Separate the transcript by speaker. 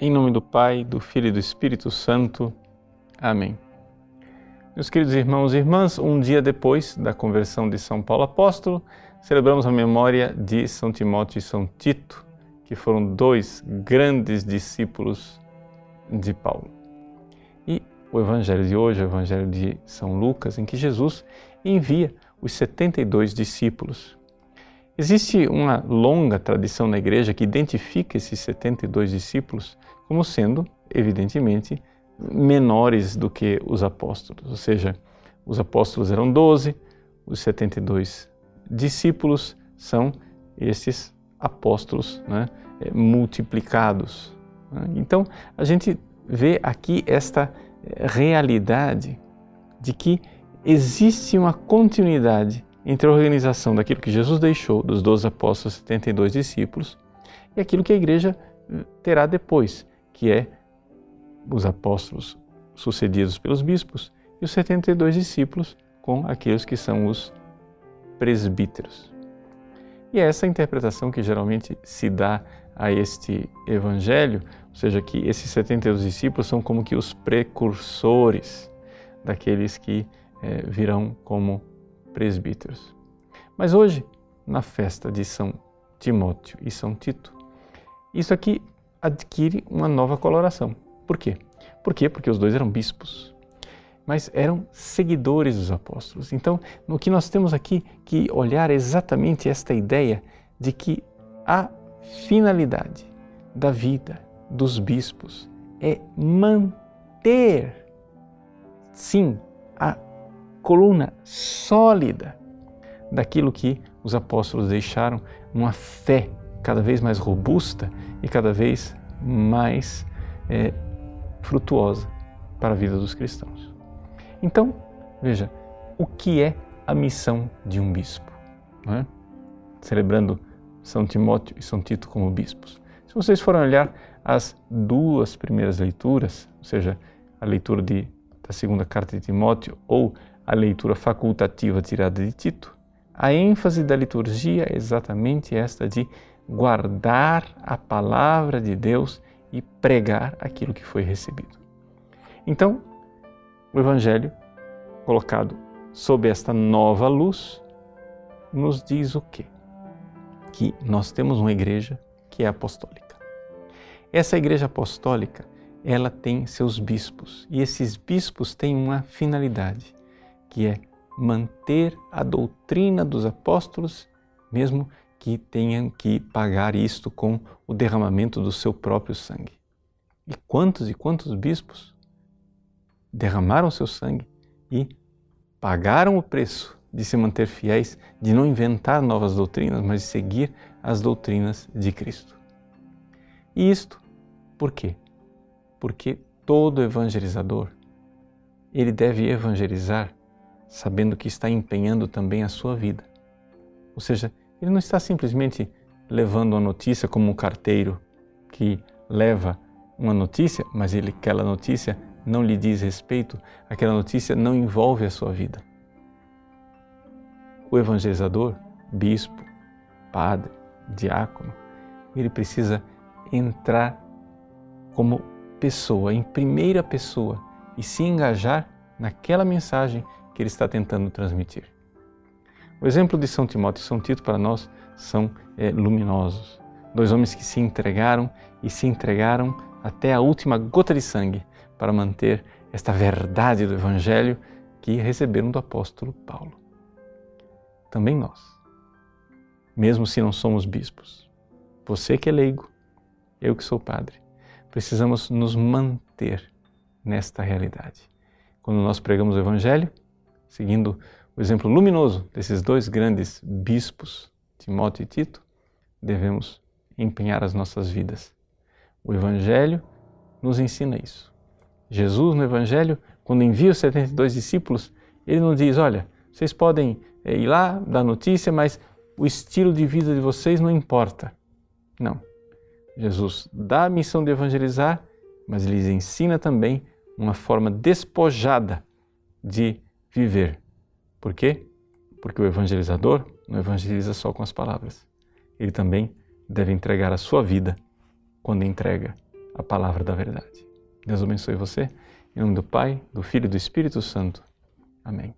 Speaker 1: Em nome do Pai, do Filho e do Espírito Santo. Amém. Meus queridos irmãos e irmãs, um dia depois da conversão de São Paulo Apóstolo, celebramos a memória de São Timóteo e São Tito, que foram dois grandes discípulos de Paulo. E o evangelho de hoje o evangelho de São Lucas, em que Jesus envia os 72 discípulos Existe uma longa tradição na igreja que identifica esses 72 discípulos como sendo, evidentemente, menores do que os apóstolos. Ou seja, os apóstolos eram 12, os 72 discípulos são esses apóstolos né, é, multiplicados. Né. Então, a gente vê aqui esta é, realidade de que existe uma continuidade entre a organização daquilo que Jesus deixou dos 12 apóstolos e 72 discípulos e aquilo que a igreja eh, terá depois, que é os apóstolos sucedidos pelos bispos e os 72 discípulos com aqueles que são os presbíteros. E é essa interpretação que geralmente se dá a este evangelho, ou seja, que esses 72 discípulos são como que os precursores daqueles que é, virão como presbíteros. Mas hoje, na festa de São Timóteo e São Tito, isso aqui adquire uma nova coloração. Por quê? Por quê? Porque os dois eram bispos, mas eram seguidores dos apóstolos. Então, no que nós temos aqui que olhar exatamente esta ideia de que a finalidade da vida dos bispos é manter, sim, a coluna sólida daquilo que os apóstolos deixaram, uma fé cada vez mais robusta e cada vez mais é, frutuosa para a vida dos cristãos. Então, veja, o que é a missão de um bispo? É? Celebrando São Timóteo e São Tito como bispos. Se vocês forem olhar as duas primeiras leituras, ou seja, a leitura de, da segunda carta de Timóteo ou a leitura facultativa tirada de Tito, a ênfase da liturgia é exatamente esta de guardar a palavra de Deus e pregar aquilo que foi recebido. Então, o Evangelho, colocado sob esta nova luz, nos diz o quê? Que nós temos uma igreja que é apostólica. Essa igreja apostólica, ela tem seus bispos, e esses bispos têm uma finalidade que é manter a doutrina dos apóstolos, mesmo que tenham que pagar isto com o derramamento do seu próprio sangue. E quantos e quantos bispos derramaram seu sangue e pagaram o preço de se manter fiéis, de não inventar novas doutrinas, mas de seguir as doutrinas de Cristo. E isto por quê? Porque todo evangelizador, ele deve evangelizar sabendo que está empenhando também a sua vida. Ou seja, ele não está simplesmente levando a notícia como um carteiro que leva uma notícia, mas ele, aquela notícia não lhe diz respeito, aquela notícia não envolve a sua vida. O evangelizador, bispo, padre, diácono, ele precisa entrar como pessoa, em primeira pessoa, e se engajar naquela mensagem que ele está tentando transmitir. O exemplo de São Timóteo e São Tito para nós são é, luminosos. Dois homens que se entregaram e se entregaram até a última gota de sangue para manter esta verdade do Evangelho que receberam do apóstolo Paulo. Também nós, mesmo se não somos bispos, você que é leigo, eu que sou padre, precisamos nos manter nesta realidade. Quando nós pregamos o Evangelho, seguindo o exemplo luminoso desses dois grandes bispos, Timóteo e Tito, devemos empenhar as nossas vidas. O Evangelho nos ensina isso. Jesus, no Evangelho, quando envia os 72 discípulos, ele não diz: olha, vocês podem eh, ir lá, dar notícia, mas o estilo de vida de vocês não importa. Não. Jesus dá a missão de evangelizar, mas lhes ensina também uma forma despojada de viver. Por quê? Porque o evangelizador não evangeliza só com as palavras. Ele também deve entregar a sua vida quando entrega a palavra da verdade. Deus abençoe você. Em nome do Pai, do Filho e do Espírito Santo. Amém.